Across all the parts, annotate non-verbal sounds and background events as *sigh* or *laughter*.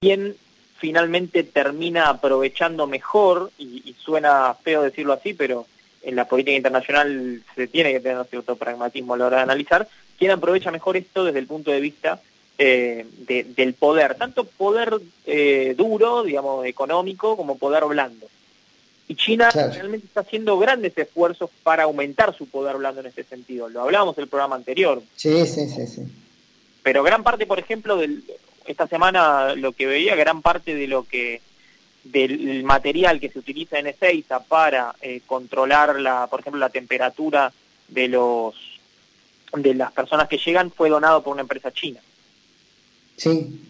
quién finalmente termina aprovechando mejor, y, suena feo decirlo así, pero en la política internacional se tiene que tener cierto pragmatismo a la hora de analizar, quién aprovecha mejor esto desde el punto de vista eh, del poder, tanto poder eh, duro, digamos, económico, como poder blando. Y China realmente está haciendo grandes esfuerzos para aumentar su poder blando en ese sentido. Lo hablábamos en el programa anterior. Sí, sí, sí, sí. Pero gran parte, por ejemplo, del, esta semana lo que veía, gran parte de lo que del material que se utiliza en Ezeiza para eh, controlar la, por ejemplo, la temperatura de los de las personas que llegan fue donado por una empresa china. Sí,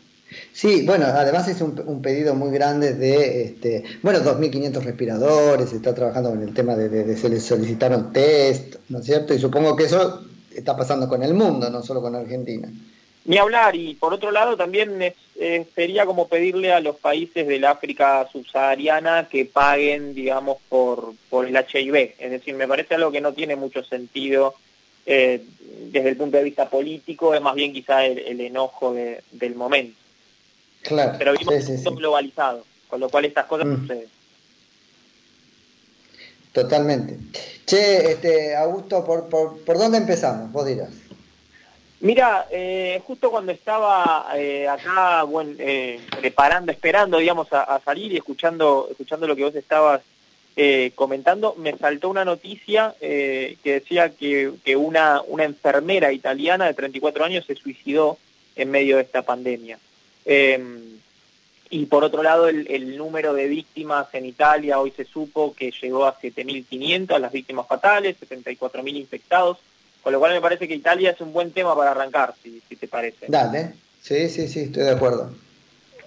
Sí, bueno, además es un, pedido muy grande de, este, bueno, 2.500 respiradores, se está trabajando con el tema de, de, se les solicitaron test, ¿no es cierto? Y supongo que eso está pasando con el mundo, no solo con Argentina. Ni hablar, y por otro lado también sería como pedirle a los países del África subsahariana que paguen, digamos, por, por el HIV. Es decir, me parece algo que no tiene mucho sentido eh, desde el punto de vista político, es más bien quizá el, enojo del momento. Claro, Pero vimos sí, globalizado, con lo cual estas cosas mm. suceden. Totalmente. Che, este, Augusto, ¿por, por, por dónde empezamos? Vos dirás. Mira, eh, justo cuando estaba eh, acá, bueno, eh, preparando, esperando, digamos, a, salir y escuchando, escuchando lo que vos estabas comentando, me saltó una noticia que decía que, una enfermera italiana de 34 años se suicidó en medio de esta pandemia. Em, y por otro lado, el, el, número de víctimas en Italia hoy se supo que llegó a 7.500 las víctimas fatales, 74.000 infectados. Con lo cual me parece que Italia es un buen tema para arrancar, si, te parece. Dale, sí, sí, sí, estoy de acuerdo.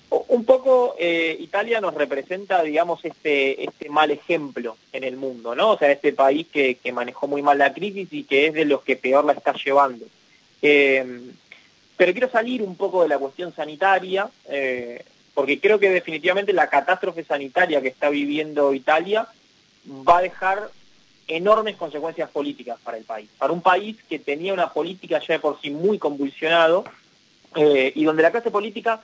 Un poco eh, Italia nos representa, digamos, este, este mal ejemplo en el mundo, ¿no? O sea, este país que, que manejó muy mal la crisis y que es de los que peor la está llevando. Eh, pero quiero salir un poco de la cuestión sanitaria, eh, porque creo que definitivamente la catástrofe sanitaria que está viviendo Italia va a dejar enormes consecuencias políticas para el país. Para un país que tenía una política ya de por sí muy convulsionado eh, y donde la clase política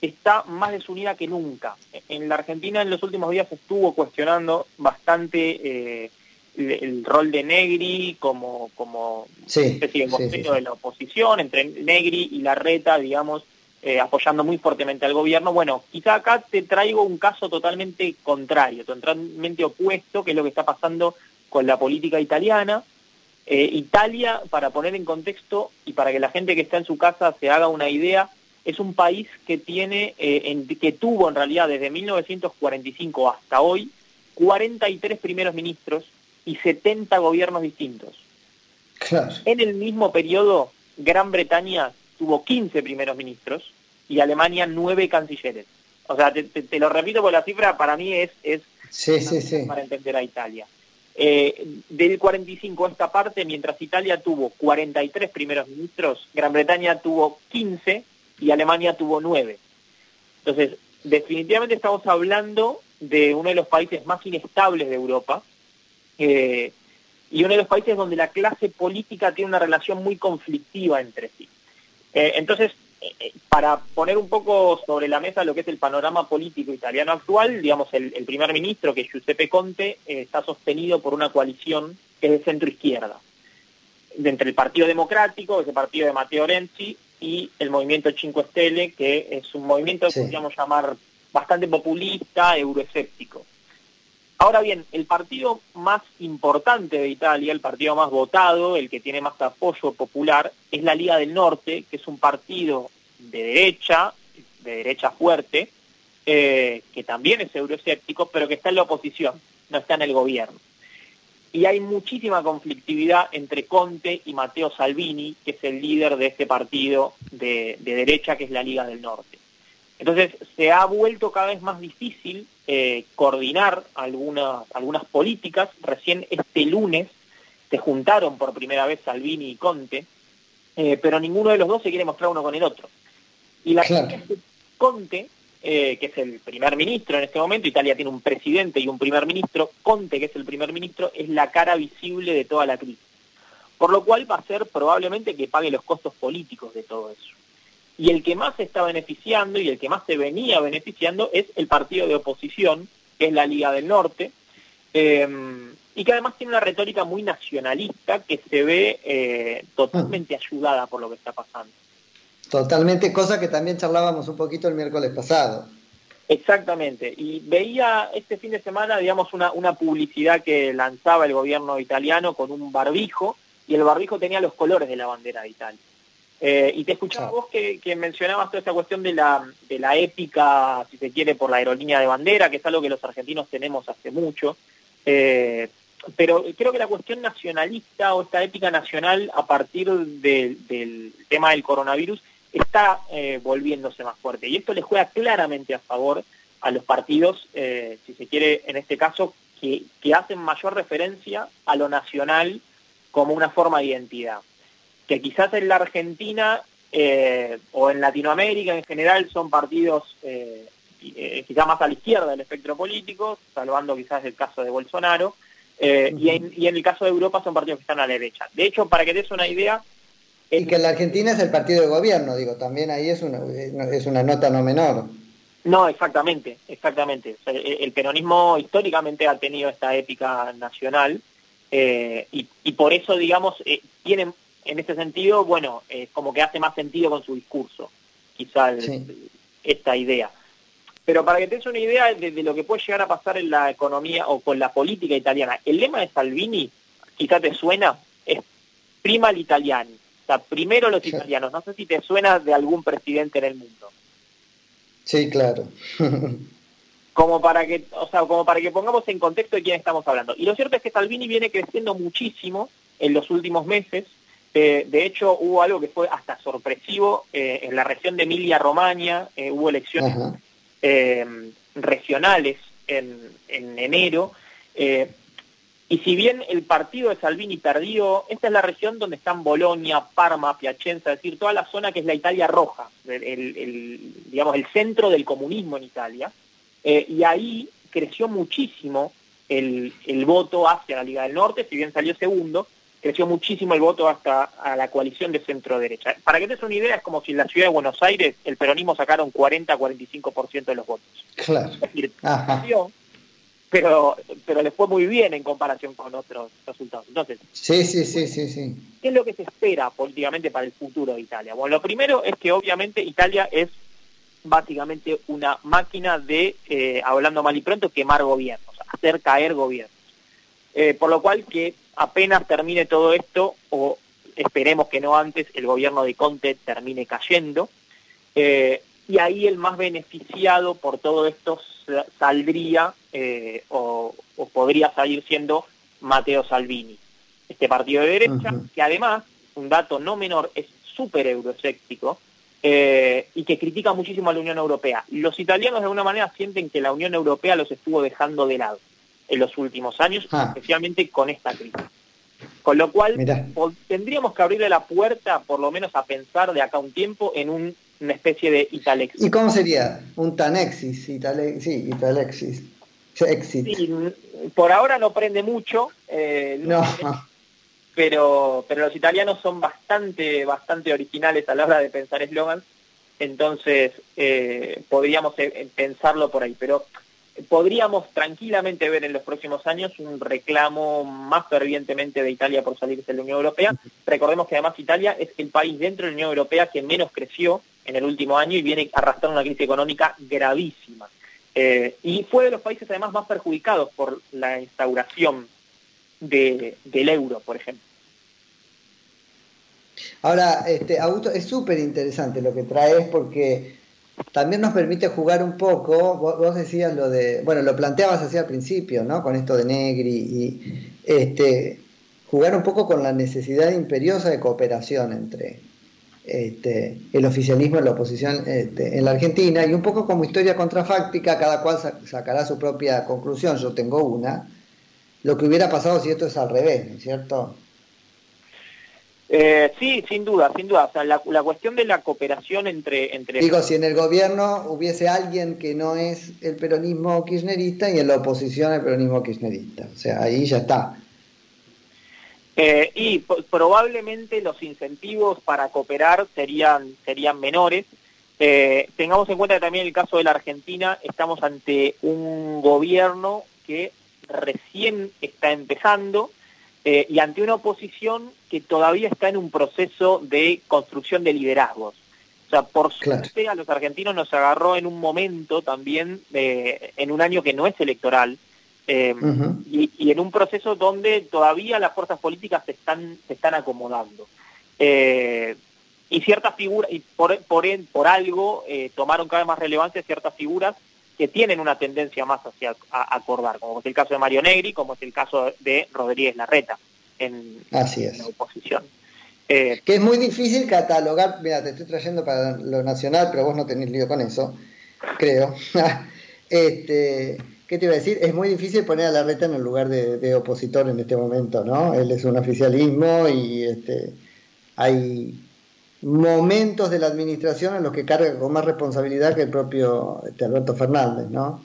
está más desunida que nunca. En la Argentina en los últimos días estuvo cuestionando bastante eh, el, rol de Negri como, como especie de de la oposición, entre Negri y Larreta, digamos, eh, apoyando muy fuertemente al gobierno. Bueno, quizá acá te traigo un caso totalmente contrario, totalmente opuesto, que es lo que está pasando con la política italiana. Eh, Italia, para poner en contexto y para que la gente que está en su casa se haga una idea, es un país que tiene, eh, que tuvo en realidad desde 1945 hasta hoy 43 primeros ministros y 70 gobiernos distintos. En el mismo periodo, Gran Bretaña tuvo 15 primeros ministros y Alemania 9 cancilleres. O sea, te, lo repito porque la cifra para mí es, es para entender a Italia. Eh, del 45 a esta parte, mientras Italia tuvo 43 primeros ministros, Gran Bretaña tuvo 15 y Alemania tuvo 9. Entonces, definitivamente estamos hablando de uno de los países más inestables de Europa eh, y uno de los países donde la clase política tiene una relación muy conflictiva entre sí. Eh, entonces, para poner un poco sobre la mesa lo que es el panorama político italiano actual, digamos, el, primer ministro, que es Giuseppe Conte, eh, está sostenido por una coalición que es de centro-izquierda, entre el Partido Democrático, ese partido de Matteo Renzi, y el movimiento Cinque Stelle, que es un movimiento que podríamos llamar bastante populista, euroescéptico. Ahora bien, el partido más importante de Italia, el partido más votado, el que tiene más apoyo popular, es la Liga del Norte, que es un partido de derecha, de derecha fuerte, eh, que también es euroescéptico, pero que está en la oposición, no está en el gobierno. Y hay muchísima conflictividad entre Conte y Matteo Salvini, que es el líder de este partido de derecha, que es la Liga del Norte. Entonces se ha vuelto cada vez más difícil eh, coordinar algunas, algunas políticas. Recién este lunes se juntaron por primera vez Salvini y Conte, eh, pero ninguno de los dos se quiere mostrar uno con el otro. Y la claro. es que Conte, eh, que es el primer ministro en este momento, Italia tiene un presidente y un primer ministro, Conte, que es el primer ministro, es la cara visible de toda la crisis. Por lo cual va a ser probablemente que pague los costos políticos de todo eso. Y el que más se está beneficiando y el que más se venía beneficiando es el partido de oposición, que es la Liga del Norte, em, y que además tiene una retórica muy nacionalista que se ve eh, totalmente ayudada por lo que está pasando. Totalmente, cosa que también charlábamos un poquito el miércoles pasado. Exactamente, y veía este fin de semana, digamos, una, una publicidad que lanzaba el gobierno italiano con un barbijo, y el barbijo tenía los colores de la bandera de Italia. Eh, y te escuchaba vos que, mencionabas toda esta cuestión de la, de la épica, si se quiere, por la aerolínea de bandera, que es algo que los argentinos tenemos hace mucho. Eh, pero creo que la cuestión nacionalista o esta épica nacional a partir del tema del coronavirus está eh, volviéndose más fuerte. Y esto le juega claramente a favor a los partidos, si se quiere, en este caso, que, que hacen mayor referencia a lo nacional como una forma de identidad que quizás en la Argentina eh, o en Latinoamérica en general son partidos eh, eh, quizás más a la izquierda del espectro político, salvando quizás el caso de Bolsonaro, y, en, el caso de Europa son partidos que están a la derecha. De hecho, para que te des una idea... Y que en la Argentina es el partido de gobierno, digo, también ahí es una, es una nota no menor. No, exactamente, exactamente. El peronismo históricamente ha tenido esta épica nacional y, y, por eso, digamos, tiene en ese sentido, bueno, eh, como que hace más sentido con su discurso, quizá esta idea. Pero para que te des una idea de, lo que puede llegar a pasar en la economía o con la política italiana, el lema de Salvini, quizá te suena, es prima l'italiani, o sea, primero los italianos. No sé si te suena de algún presidente en el mundo. Sí, claro. *laughs* como para que, o sea, como para que pongamos en contexto de quién estamos hablando. Y lo cierto es que Salvini viene creciendo muchísimo en los últimos meses, eh, de hecho, hubo algo que fue hasta sorpresivo. Eh, en la región de Emilia-Romagna eh, hubo elecciones regionales en, enero. y si bien el partido de Salvini perdió, esta es la región donde están Bolonia, Parma, Piacenza, es decir, toda la zona que es la Italia roja, el, digamos, el centro del comunismo en Italia. y ahí creció muchísimo el, el voto hacia la Liga del Norte, si bien salió segundo, creció muchísimo el voto hasta a la coalición de centro-derecha. Para que te des una idea, es como si en la ciudad de Buenos Aires el peronismo sacaron 40-45% de los votos. Claro. pero, pero le fue muy bien en comparación con otros resultados. Entonces, sí, sí, sí, sí, sí. ¿qué es lo que se espera políticamente para el futuro de Italia? Bueno, lo primero es que obviamente Italia es básicamente una máquina de, eh, hablando mal y pronto, quemar gobiernos, hacer caer gobiernos. Eh, por lo cual que apenas termine todo esto, o esperemos que no antes, el gobierno de Conte termine cayendo, eh, y ahí el más beneficiado por todo esto saldría eh, o, podría salir siendo Matteo Salvini, este partido de derecha, que además, un dato no menor, es súper euroescéptico, y que critica muchísimo a la Unión Europea. Los italianos de alguna manera sienten que la Unión Europea los estuvo dejando de lado en los últimos años, ah. especialmente con esta crisis. Con lo cual, tendríamos que abrirle la puerta, por lo menos a pensar de acá un tiempo, en una especie de Italexis. ¿Y cómo sería? Un Tanexis, sí, Italexis. por ahora no prende mucho, eh, no. *laughs* pero, pero los italianos son bastante, bastante originales a la hora de pensar eslogans, entonces eh, podríamos eh, pensarlo por ahí. Pero podríamos tranquilamente ver en los próximos años un reclamo más fervientemente de Italia por salirse de la Unión Europea. Recordemos que además Italia es el país dentro de la Unión Europea que menos creció en el último año y viene arrastrando una crisis económica gravísima. Eh, y fue de los países además más perjudicados por la instauración del euro, por ejemplo. Ahora, este, Augusto, es súper interesante lo que traes porque también nos permite jugar un poco, vos, decías lo de, bueno, lo planteabas así al principio, ¿no? Con esto de Negri y este, jugar un poco con la necesidad imperiosa de cooperación entre este, el oficialismo y la oposición este, en la Argentina y un poco como historia contrafáctica, cada cual sacará su propia conclusión, yo tengo una, lo que hubiera pasado si esto es al revés, ¿no es cierto? Eh, sí, sin duda, sin duda. O sea, la, cuestión de la cooperación entre, entre... Digo, si en el gobierno hubiese alguien que no es el peronismo kirchnerista y en la oposición el peronismo kirchnerista. O sea, ahí ya está. Eh, y probablemente los incentivos para cooperar serían, serían menores. Eh, tengamos en cuenta que también en el caso de la Argentina estamos ante un gobierno que recién está empezando eh, y ante una oposición que todavía está en un proceso de construcción de liderazgos. O sea, por suerte a los argentinos nos agarró en un momento también, en un año que no es electoral, eh, y, en un proceso donde todavía las fuerzas políticas se están, se están acomodando. Eh, y ciertas figuras, y por, por, por algo eh, tomaron cada vez más relevancia ciertas figuras que tienen una tendencia más hacia acordar, como es el caso de Mario Negri, como es el caso de Rodríguez Larreta en, Así es. la oposición. que es muy difícil catalogar, mira, te estoy trayendo para lo nacional, pero vos no tenés lío con eso, creo. *laughs* este, ¿Qué te iba a decir? Es muy difícil poner a la reta en el lugar de, opositor en este momento, ¿no? Él es un oficialismo y este, hay momentos de la administración en los que carga con más responsabilidad que el propio este, Alberto Fernández, ¿no?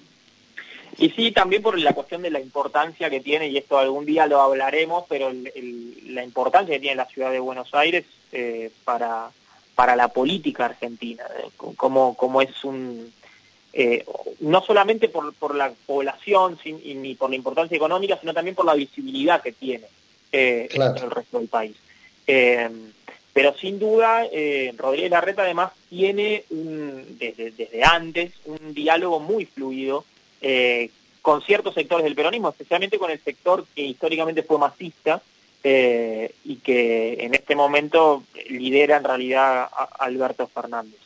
Y sí, también por la cuestión de la importancia que tiene, y esto algún día lo hablaremos, pero la importancia que tiene la ciudad de Buenos Aires eh, para, para la política argentina, eh, como, como es un eh, no solamente por, por la población ni por la importancia económica, sino también por la visibilidad que tiene eh, en el resto del país. Eh, pero sin duda, Rodríguez Larreta además tiene desde, desde, antes un diálogo muy fluido con ciertos sectores del peronismo, especialmente con el sector que históricamente fue masista y que en este momento lidera en realidad a Alberto Fernández.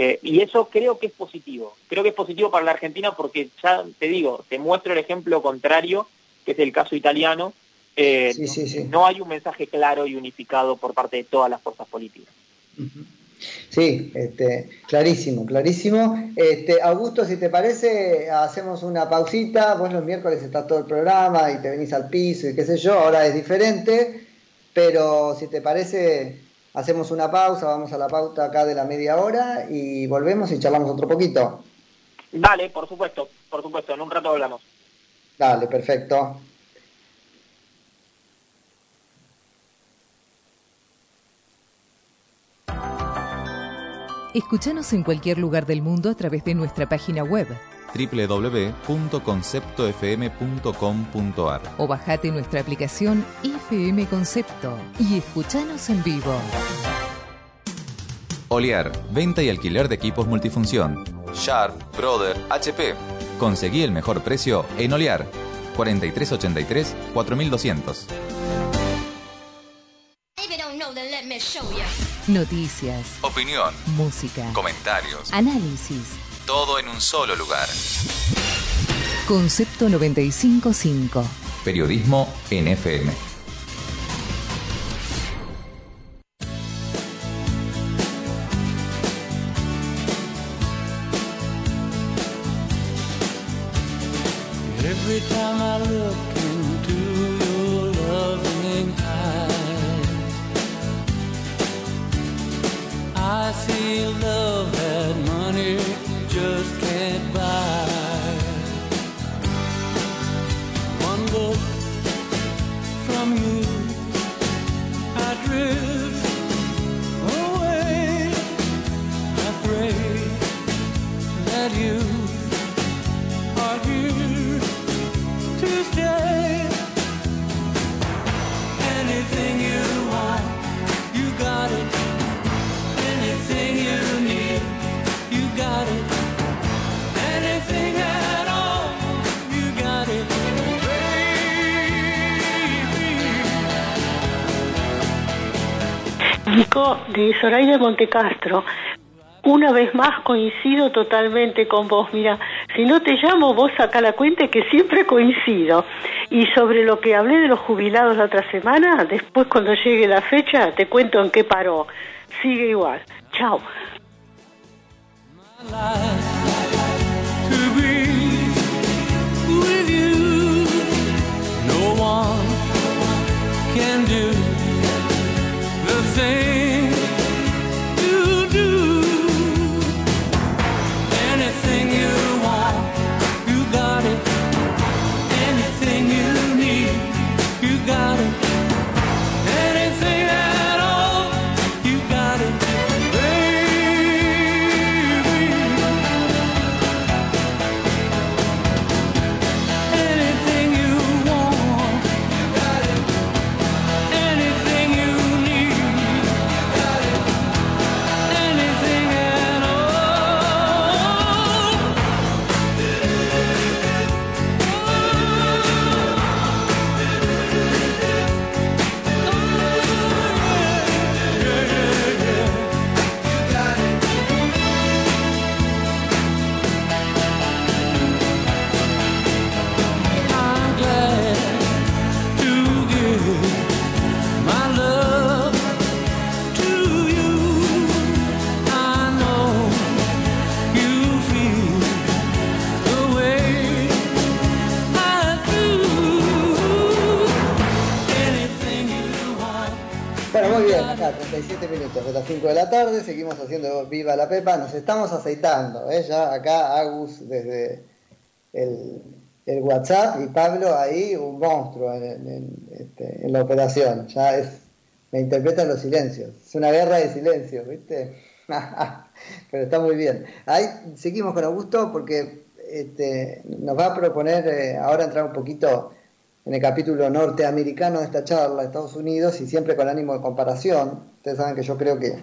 Eh, y eso creo que es positivo. Creo que es positivo para la Argentina porque ya te digo, te muestro el ejemplo contrario, que es el caso italiano. Eh, no hay un mensaje claro y unificado por parte de todas las fuerzas políticas. Sí, este, clarísimo, clarísimo. Este, Augusto, si te parece, hacemos una pausita. Vos los miércoles está todo el programa y te venís al piso y qué sé yo, ahora es diferente, pero si te parece, Hacemos una pausa, vamos a la pauta acá de la media hora y volvemos y charlamos otro poquito. Dale, por supuesto, por supuesto, en un rato hablamos. Dale, perfecto. Escúchanos en cualquier lugar del mundo a través de nuestra página web www.conceptofm.com.ar o bajate nuestra aplicación FM Concepto y escuchanos en vivo. Olear, venta y alquiler de equipos multifunción. Sharp, Brother, HP. Conseguí el mejor precio en Olear. 4383 4200. Noticias, opinión, música, comentarios, análisis todo en un solo lugar. Concepto 955. Periodismo en FM. México de Zoraida de Montecastro. Una vez más coincido totalmente con vos. Mira, si no te llamo, vos saca la cuenta que siempre coincido. Y sobre lo que hablé de los jubilados la otra semana, después cuando llegue la fecha te cuento en qué paró. Sigue igual. Chao. Nos estamos aceitando, ¿eh? ya acá Agus desde el, WhatsApp y Pablo ahí un monstruo este, en, la operación, ya es, me interpretan los silencios, es una guerra de silencios, ¿viste? *laughs* Pero está muy bien. Ahí seguimos con Augusto porque este, nos va a proponer eh, ahora entrar un poquito en el capítulo norteamericano de esta charla, Estados Unidos, y siempre con ánimo de comparación. Ustedes saben que yo creo que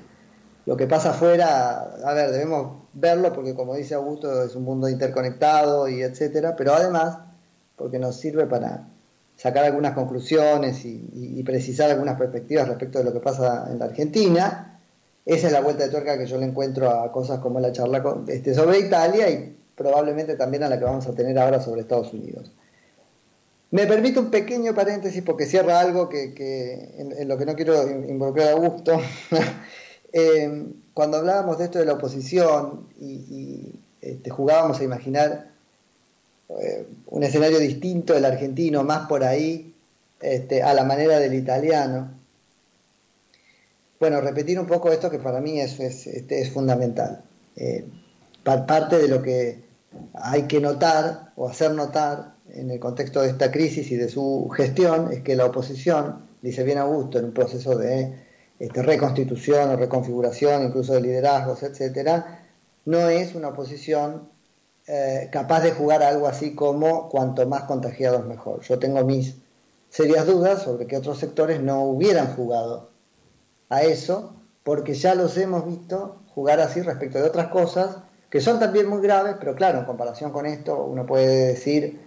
lo que pasa afuera, a ver, debemos verlo porque como dice Augusto, es un mundo interconectado y etcétera, pero además porque nos sirve para sacar algunas conclusiones y, precisar algunas perspectivas respecto de lo que pasa en la Argentina. Esa es la vuelta de tuerca que yo le encuentro a cosas como la charla este, sobre Italia y probablemente también a la que vamos a tener ahora sobre Estados Unidos. Me permite un pequeño paréntesis porque cierra algo que, en, lo que no quiero involucrar a gusto. *laughs* Eh, cuando hablábamos de esto de la oposición y, este, jugábamos a imaginar eh, un escenario distinto del argentino, más por ahí, este, a la manera del italiano. Bueno, repetir un poco esto que para mí es, es, este, es fundamental. Eh, parte de lo que hay que notar o hacer notar en el contexto de esta crisis y de su gestión es que la oposición, dice bien Augusto, en un proceso de este, reconstitución o reconfiguración, incluso de liderazgos, etcétera, no es una oposición eh, capaz de jugar algo así como cuanto más contagiados mejor. Yo tengo mis serias dudas sobre que otros sectores no hubieran jugado a eso, porque ya los hemos visto jugar así respecto de otras cosas que son también muy graves, pero claro, en comparación con esto uno puede decir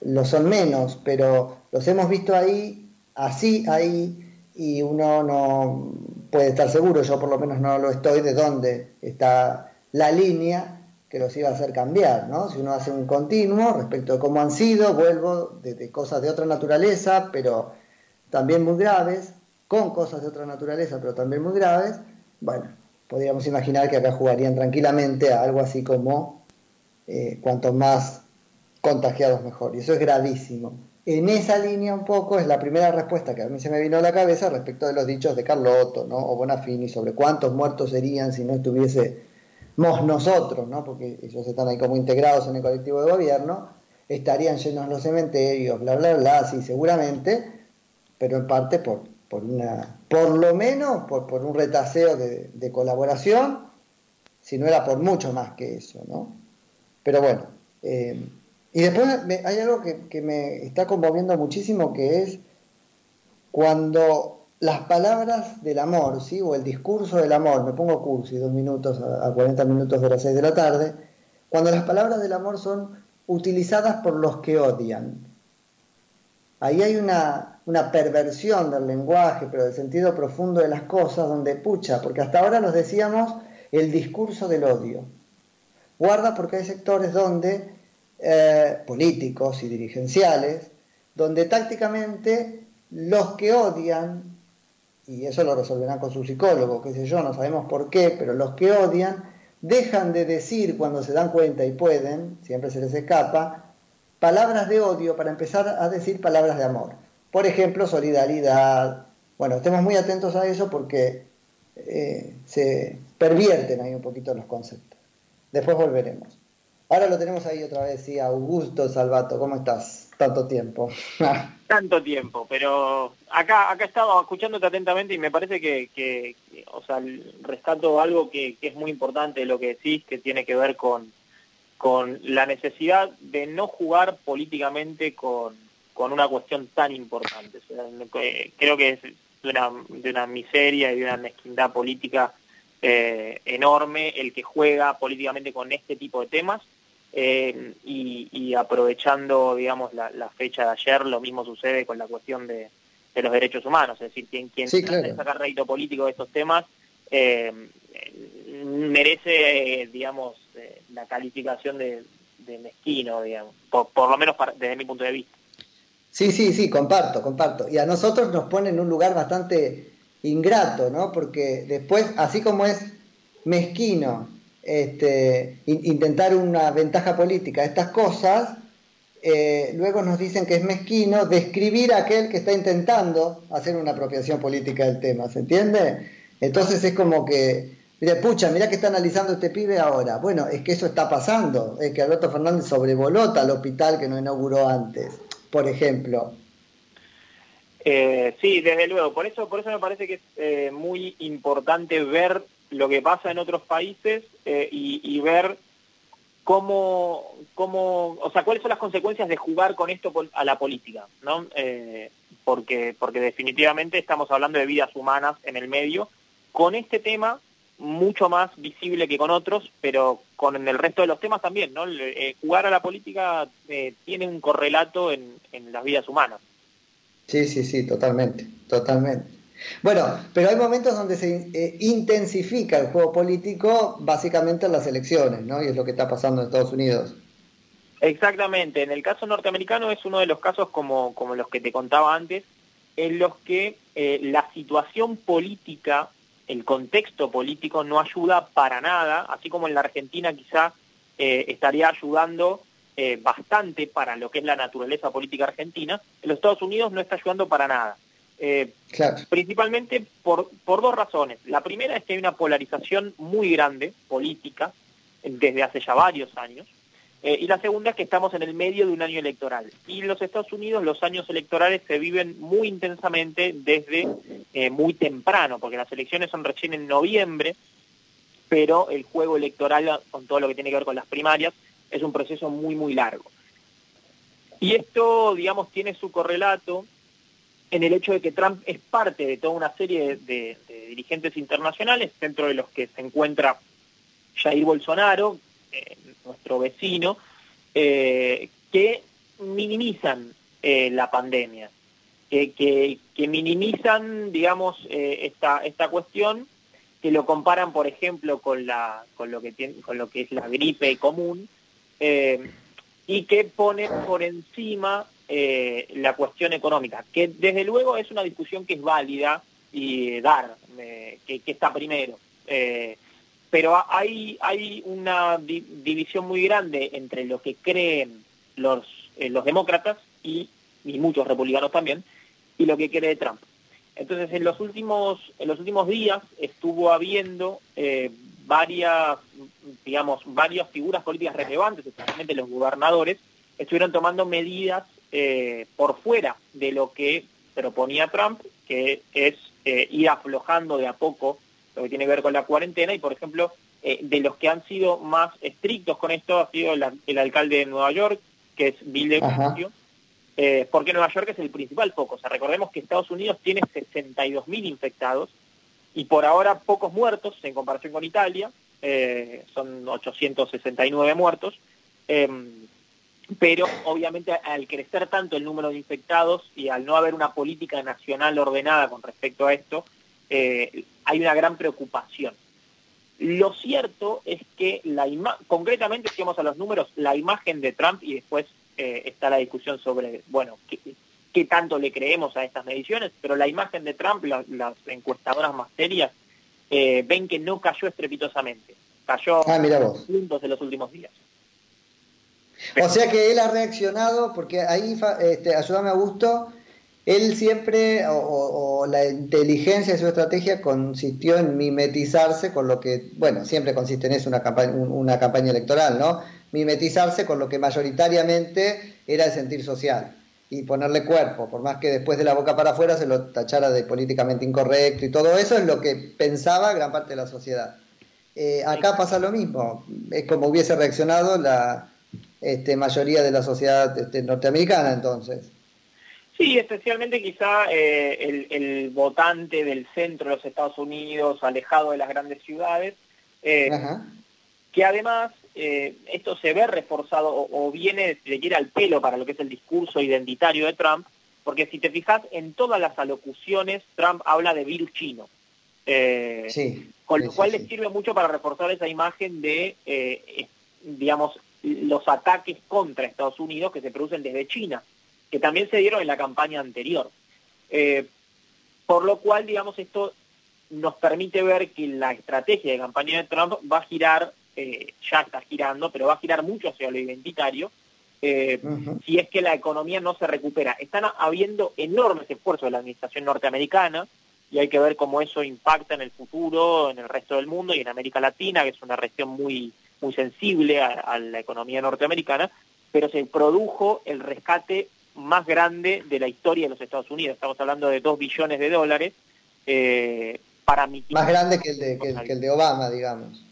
lo son menos, pero los hemos visto ahí, así ahí, y uno no puede estar seguro, yo por lo menos no lo estoy, de dónde está la línea que los iba a hacer cambiar, ¿no? Si uno hace un continuo respecto de cómo han sido, vuelvo de, cosas de otra naturaleza, pero también muy graves, con cosas de otra naturaleza, pero también muy graves, bueno, podríamos imaginar que acá jugarían tranquilamente a algo así como eh, cuanto más contagiados mejor. Y eso es gravísimo. En esa línea un poco es la primera respuesta que a mí se me vino a la cabeza respecto de los dichos de Carlotto ¿no? o Bonafini sobre cuántos muertos serían si no estuviésemos nosotros, ¿no? porque ellos están ahí como integrados en el colectivo de gobierno, estarían llenos los cementerios, bla, bla, bla, sí, seguramente, pero en parte por, por una, por lo menos por, por un retaseo de, colaboración, si no era por mucho más que eso, ¿no? Pero bueno, eh, y después hay algo que, me está conmoviendo muchísimo, que es cuando las palabras del amor, ¿sí? o el discurso del amor, me pongo cursi dos minutos a, 40 minutos de las 6 de la tarde, cuando las palabras del amor son utilizadas por los que odian. Ahí hay una, una perversión del lenguaje, pero del sentido profundo de las cosas, donde pucha, porque hasta ahora nos decíamos el discurso del odio. Guarda porque hay sectores donde eh, políticos y dirigenciales, donde tácticamente los que odian, y eso lo resolverán con su psicólogo, qué sé yo, no sabemos por qué, pero los que odian dejan de decir cuando se dan cuenta y pueden, siempre se les escapa, palabras de odio para empezar a decir palabras de amor. Por ejemplo, solidaridad. Bueno, estemos muy atentos a eso porque eh, se pervierten ahí un poquito los conceptos. Después volveremos. Ahora lo tenemos ahí otra vez, sí, Augusto Salvato, ¿cómo estás? Tanto tiempo. *laughs* Tanto tiempo, pero acá acá he estado escuchándote atentamente y me parece que, o sea, rescato algo que, es muy importante de lo que decís, que tiene que ver con, con la necesidad de no jugar políticamente con, una cuestión tan importante. creo que es de una, de una miseria y de una mezquindad política eh, enorme el que juega políticamente con este tipo de temas eh, y, aprovechando, digamos, la, fecha de ayer, lo mismo sucede con la cuestión de, los derechos humanos, es decir, quien, quien sí, sacar rédito político de estos temas eh, merece, digamos, eh, la calificación de, mezquino, digamos, por, lo menos desde mi punto de vista. Sí, sí, sí, comparto, comparto. Y a nosotros nos pone en un lugar bastante ingrato, ¿no? Porque después, así como es mezquino este, intentar una ventaja política, estas cosas, eh, luego nos dicen que es mezquino describir a aquel que está intentando hacer una apropiación política del tema, ¿se entiende? Entonces es como que, mira, pucha, mira que está analizando este pibe ahora. Bueno, es que eso está pasando, es que Alberto Fernández sobrevoló tal hospital que no inauguró antes, por ejemplo. Eh, sí, desde luego. Por eso, por eso me parece que es eh, muy importante ver lo que pasa en otros países eh, y, ver cómo, cómo, o sea, cuáles son las consecuencias de jugar con esto a la política, ¿no? porque, porque definitivamente estamos hablando de vidas humanas en el medio, con este tema mucho más visible que con otros, pero con el resto de los temas también, ¿no? jugar a la política tiene un correlato en las vidas humanas. Sí, sí, sí, totalmente, totalmente. Bueno, pero hay momentos donde se eh, intensifica el juego político básicamente en las elecciones, ¿no? Y es lo que está pasando en Estados Unidos. Exactamente, en el caso norteamericano es uno de los casos como, como los que te contaba antes, en los que eh, la situación política, el contexto político no ayuda para nada, así como en la Argentina quizá eh, estaría ayudando bastante para lo que es la naturaleza política argentina, en los Estados Unidos no está ayudando para nada. Eh, principalmente por, por dos razones. La primera es que hay una polarización muy grande política desde hace ya varios años. Eh, y la segunda es que estamos en el medio de un año electoral. Y en los Estados Unidos los años electorales se viven muy intensamente desde muy temprano, porque las elecciones son recién en noviembre, pero el juego electoral, con todo lo que tiene que ver con las primarias, es un proceso muy, muy largo. Y esto, digamos, tiene su correlato en el hecho de que Trump es parte de toda una serie de, dirigentes internacionales, dentro de los que se encuentra Jair Bolsonaro, eh, nuestro vecino, eh, que minimizan eh, la pandemia, que, minimizan, digamos, esta, esta cuestión, que lo comparan, por ejemplo, con, la, con, lo que con lo que es la gripe común, y que pone por encima eh, la cuestión económica, que desde luego es una discusión que es válida y dar, eh, que, está primero. pero hay, hay una división muy grande entre lo que creen los, los demócratas y, y muchos republicanos también, y lo que cree Trump. Entonces, en los últimos, en los últimos días estuvo habiendo varias, digamos, varias figuras políticas relevantes, especialmente los gobernadores, estuvieron tomando medidas eh, por fuera de lo que proponía Trump, que es eh, ir aflojando de a poco lo que tiene que ver con la cuarentena y, por ejemplo, eh, de los que han sido más estrictos con esto ha sido el, alcalde de Nueva York, que es Bill de Blasio, porque Nueva York es el principal foco. O sea, recordemos que Estados Unidos tiene 62.000 infectados y por ahora pocos muertos en comparación con Italia, eh, son 869 muertos, em, pero obviamente al crecer tanto el número de infectados y al no haber una política nacional ordenada con respecto a esto, eh, hay una gran preocupación. Lo cierto es que la concretamente, si vamos a los números, la imagen de Trump y después eh, está la discusión sobre, bueno, qué, qué tanto le creemos a estas mediciones, pero la imagen de Trump, las encuestadoras más serias, eh, ven que no cayó estrepitosamente. Cayó ah, puntos en los últimos días. O sea que él ha reaccionado, porque ahí, este, ayúdame a gusto, él siempre, o, la inteligencia de su estrategia consistió en mimetizarse con lo que, bueno, siempre consiste en eso una campaña, una campaña electoral, ¿no? Mimetizarse con lo que mayoritariamente era el sentir social y ponerle cuerpo, por más que después de la boca para afuera se lo tachara de políticamente incorrecto y todo eso es lo que pensaba gran parte de la sociedad. Eh, acá pasa lo mismo, es como hubiese reaccionado la este, mayoría de la sociedad este, norteamericana entonces. Sí, especialmente quizá eh, el, el, votante del centro de los Estados Unidos, alejado de las grandes ciudades, eh, que además eh, esto se ve reforzado o, viene, de ir al pelo para lo que es el discurso identitario de Trump, porque si te fijas en todas las alocuciones, Trump habla de virus chino. Eh, con lo cual le sirve mucho para reforzar esa imagen de, digamos, los ataques contra Estados Unidos que se producen desde China, que también se dieron en la campaña anterior. por lo cual, digamos, esto nos permite ver que la estrategia de campaña de Trump va a girar eh, ya está girando, pero va a girar mucho hacia lo identitario, eh, si es que la economía no se recupera. Están habiendo enormes esfuerzos de la administración norteamericana y hay que ver cómo eso impacta en el futuro, en el resto del mundo y en América Latina, que es una región muy, muy sensible a, la economía norteamericana, pero se produjo el rescate más grande de la historia de los Estados Unidos. Estamos hablando de 2 billones de dólares eh, para mitigar... Más grande que el, de, que, el de Obama, digamos.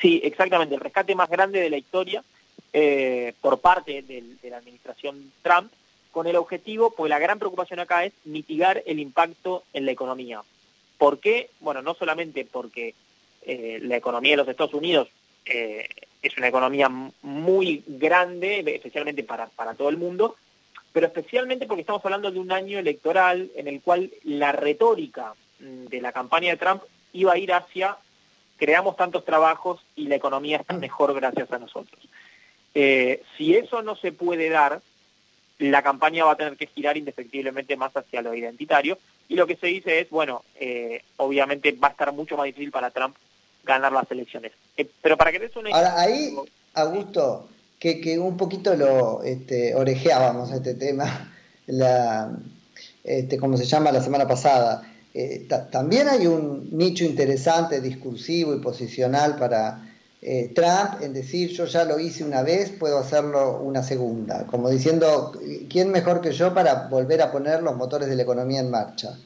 Sí, exactamente, el rescate más grande de la historia eh, por parte de la administración Trump con el objetivo, pues la gran preocupación acá es mitigar el impacto en la economía. ¿Por qué? Bueno, no solamente porque eh, la economía de los Estados Unidos eh, es una economía muy grande, especialmente para, todo el mundo, pero especialmente porque estamos hablando de un año electoral en el cual la retórica mm, de la campaña de Trump iba a ir hacia creamos tantos trabajos y la economía está mejor gracias a nosotros. Eh, si eso no se puede dar, la campaña va a tener que girar indefectiblemente más hacia lo identitario. Y lo que se dice es, bueno, eh, obviamente va a estar mucho más difícil para Trump ganar las elecciones. Eh, pero para que des una Ahora, ahí, Augusto, que, que un poquito lo este, orejeábamos este tema, *laughs* la, este, como se llama la semana pasada, eh, también hay un nicho interesante, discursivo y posicional para eh, Trump en decir yo ya lo hice una vez, puedo hacerlo una segunda, como diciendo, ¿quién mejor que yo para volver a poner los motores de la economía en marcha?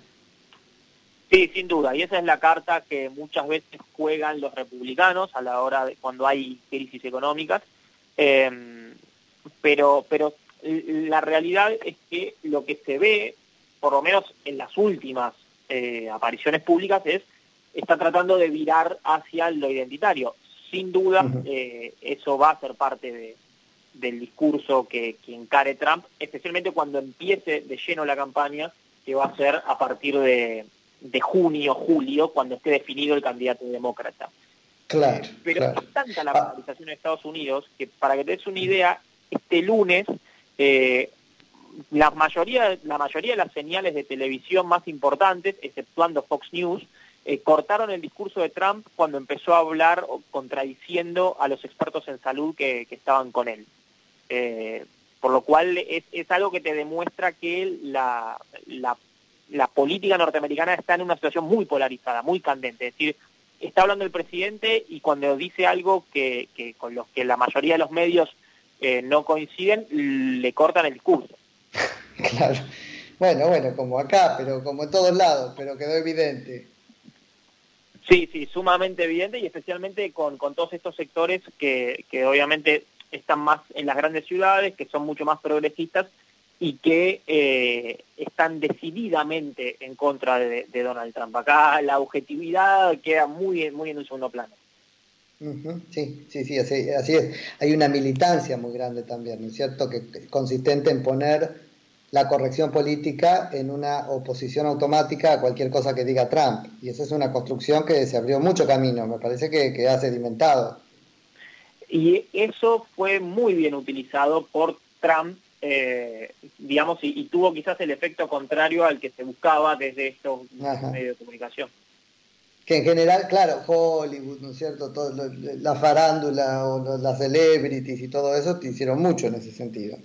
Sí, sin duda, y esa es la carta que muchas veces juegan los republicanos a la hora de cuando hay crisis económicas, em, pero, pero la realidad es que lo que se ve, por lo menos en las últimas eh, apariciones públicas, es está tratando de virar hacia lo identitario. Sin duda eh, eso va a ser parte de, del discurso que, que, encare Trump, especialmente cuando empiece de lleno la campaña, que va a ser a partir de, de junio, julio, cuando esté definido el candidato demócrata. Claro, Pero es tanta la ah. polarización en Estados Unidos que, para que te des una idea, este lunes eh, la, mayoría, la mayoría de las señales de televisión más importantes, exceptuando Fox News, eh, cortaron el discurso de Trump cuando empezó a hablar contradiciendo a los expertos en salud que, estaban con él. Eh, por lo cual es, algo que te demuestra que la, la, política norteamericana está en una situación muy polarizada, muy candente. Es decir, está hablando el presidente y cuando dice algo que, con los que la mayoría de los medios eh, no coinciden, le cortan el discurso. *laughs* Claro. Bueno, bueno, como acá, pero como en todos lados, pero quedó evidente. Sí, sí, sumamente evidente y especialmente con, con todos estos sectores que, que obviamente están más en las grandes ciudades, que son mucho más progresistas y que eh, están decididamente en contra de, Donald Trump. Acá la objetividad queda muy, muy en un segundo plano. Sí, sí, sí, así, así, es. Hay una militancia muy grande también, ¿no es cierto? Que consistente en poner la corrección política en una oposición automática a cualquier cosa que diga Trump. Y esa es una construcción que se abrió mucho camino, me parece que, que ha sedimentado. Y eso fue muy bien utilizado por Trump, eh, digamos, y, tuvo quizás el efecto contrario al que se buscaba desde estos medios de comunicación. Que en general, claro, Hollywood, ¿no es cierto? Todo, la farándula o las celebrities y todo eso te hicieron mucho en ese sentido.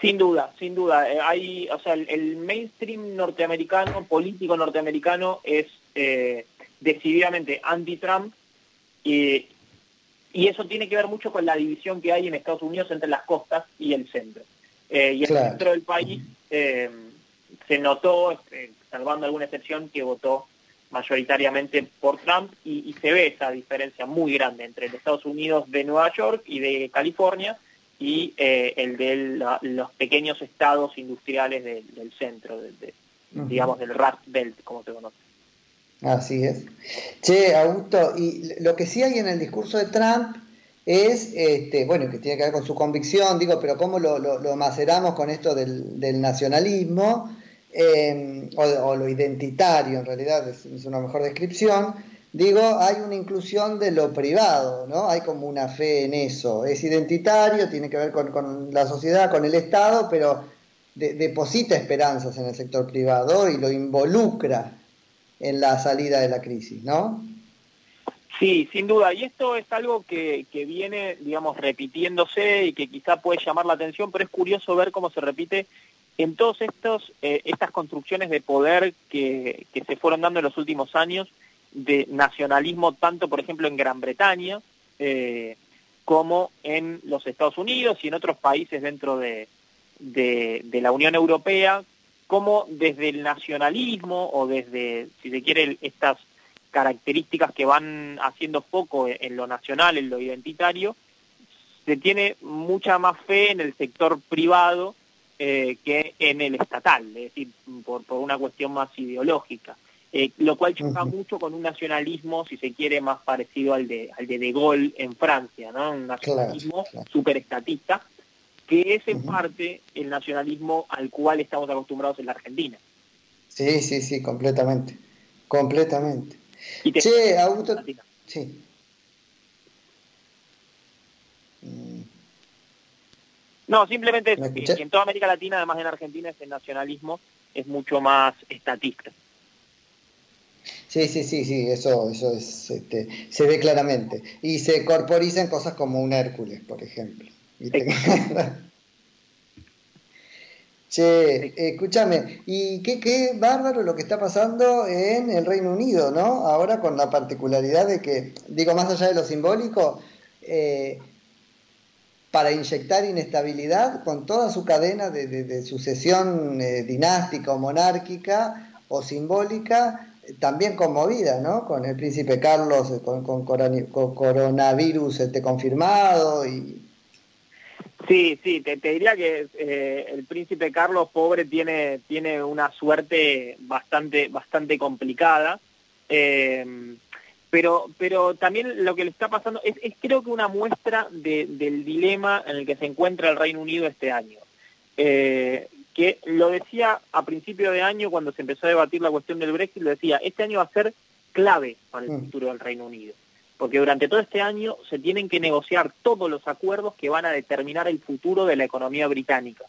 Sin duda, sin duda. Eh, hay, o sea, el, mainstream norteamericano, político norteamericano, es eh, decididamente anti-Trump y, eso tiene que ver mucho con la división que hay en Estados Unidos entre las costas y el centro. Eh, y el centro del país se notó, salvando alguna excepción, que votó mayoritariamente por Trump y, y se ve esa diferencia muy grande entre los Estados Unidos de Nueva York y de California y eh, el de los pequeños estados industriales del centro, de, digamos del Rust Belt, como se conoce. Así es. Che, Augusto, y lo que sí hay en el discurso de Trump es, este, bueno, que tiene que ver con su convicción, digo, pero cómo lo, lo, maceramos con esto del, del nacionalismo, eh, o, lo identitario, en realidad es, es una mejor descripción, digo, hay una inclusión de lo privado, ¿no? Hay como una fe en eso. Es identitario, tiene que ver con, la sociedad, con el Estado, pero deposita esperanzas en el sector privado y lo involucra en la salida de la crisis, ¿no? Sí, sin duda. Y esto es algo que, que viene, digamos, repitiéndose y que quizá puede llamar la atención, pero es curioso ver cómo se repite en todas eh, estas construcciones de poder que, que se fueron dando en los últimos años de nacionalismo tanto por ejemplo en Gran Bretaña eh, como en los Estados Unidos y en otros países dentro de, de, la Unión Europea, como desde el nacionalismo o desde, si se quiere, estas características que van haciendo foco en lo nacional, en lo identitario, se tiene mucha más fe en el sector privado eh, que en el estatal, es decir, por, por una cuestión más ideológica. Eh, lo cual choca mucho con un nacionalismo, si se quiere, más parecido al de, al de De Gaulle en Francia, ¿no? Un nacionalismo súper estatista, que es en parte el nacionalismo al cual estamos acostumbrados en la Argentina. Sí, sí, sí, completamente, completamente. che, Augusto... Sí. Mm. No, simplemente en toda América Latina, además en Argentina, ese nacionalismo es mucho más estatista. Sí, sí, sí, sí, eso, eso es, este, se ve claramente. Y se corporiza en cosas como un Hércules, por ejemplo. *laughs* che, escúchame, y qué, qué bárbaro lo que está pasando en el Reino Unido, ¿no? Ahora con la particularidad de que, digo, más allá de lo simbólico, eh, para inyectar inestabilidad con toda su cadena de, sucesión eh, dinástica o monárquica o simbólica, también conmovida, ¿no? Con el príncipe Carlos, eh, con, coronavirus este, confirmado y... Sí, sí, te, diría que eh, el príncipe Carlos pobre tiene, tiene una suerte bastante, bastante complicada, eh, pero, pero también lo que le está pasando es, creo que una muestra del dilema en el que se encuentra el Reino Unido este año. Que lo decía a principio de año cuando se empezó a debatir la cuestión del Brexit, lo decía, este año va a ser clave para el mm. futuro del Reino Unido, porque durante todo este año se tienen que negociar todos los acuerdos que van a determinar el futuro de la economía británica.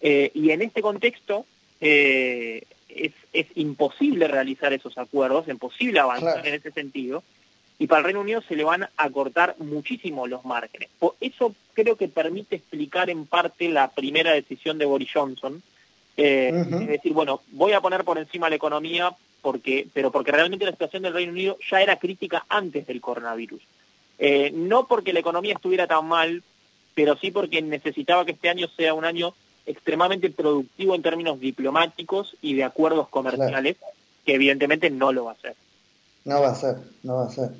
Eh, y en este contexto eh, es, es, imposible realizar esos acuerdos, es imposible avanzar en ese sentido, y para el Reino Unido se le van a cortar muchísimo los márgenes. Por eso creo que permite explicar en parte la primera decisión de Boris Johnson, eh, es decir, bueno, voy a poner por encima la economía, porque, pero porque realmente la situación del Reino Unido ya era crítica antes del coronavirus. Eh, no porque la economía estuviera tan mal, pero sí porque necesitaba que este año sea un año extremadamente productivo en términos diplomáticos y de acuerdos comerciales, que evidentemente no lo va a hacer. No va a ser, no va a ser.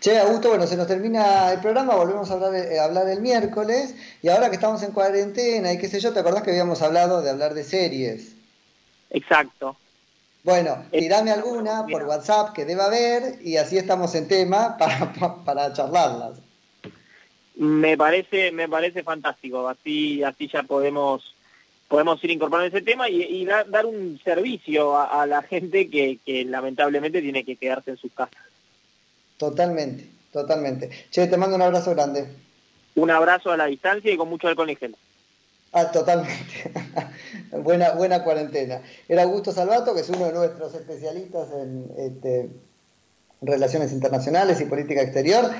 Che, Augusto, bueno, se nos termina el programa, volvemos a hablar, eh, hablar el miércoles, y ahora que estamos en cuarentena y qué sé yo, ¿te acordás que habíamos hablado de hablar de series? Exacto. Bueno, tirame alguna por WhatsApp que deba haber y así estamos en tema *laughs* para, para charlarlas. Me parece, me parece fantástico, así, así ya podemos podemos ir incorporando ese tema y, dar un servicio a, la gente que, lamentablemente tiene que quedarse en sus casas. Totalmente, totalmente. Che, te mando un abrazo grande. Un abrazo a la distancia y con mucho alcohol en gel. Ah, totalmente. *laughs* buena, buena cuarentena. Era Augusto Salvato, que es uno de nuestros especialistas en este, relaciones internacionales y política exterior.